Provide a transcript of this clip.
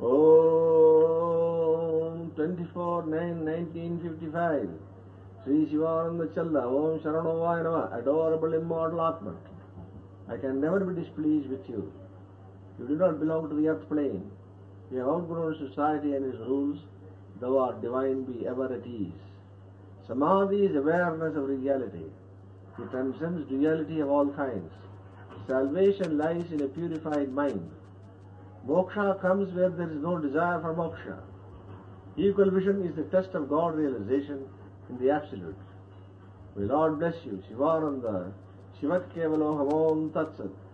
Om 24 9 1955 Sri Shivananda Challa Om Vaya Nama Adorable Immortal Atman I can never be displeased with you. You do not belong to the earth plane. You have outgrown society and its rules. Thou art divine, be ever at ease. Samadhi is awareness of reality. It transcends duality of all kinds. Salvation lies in a purified mind. Moksha comes where there is no desire for moksha. Equal vision is the test of God realization in the Absolute. May Lord bless you. Shivananda. Shivat Kevaloham Om Tat Sat.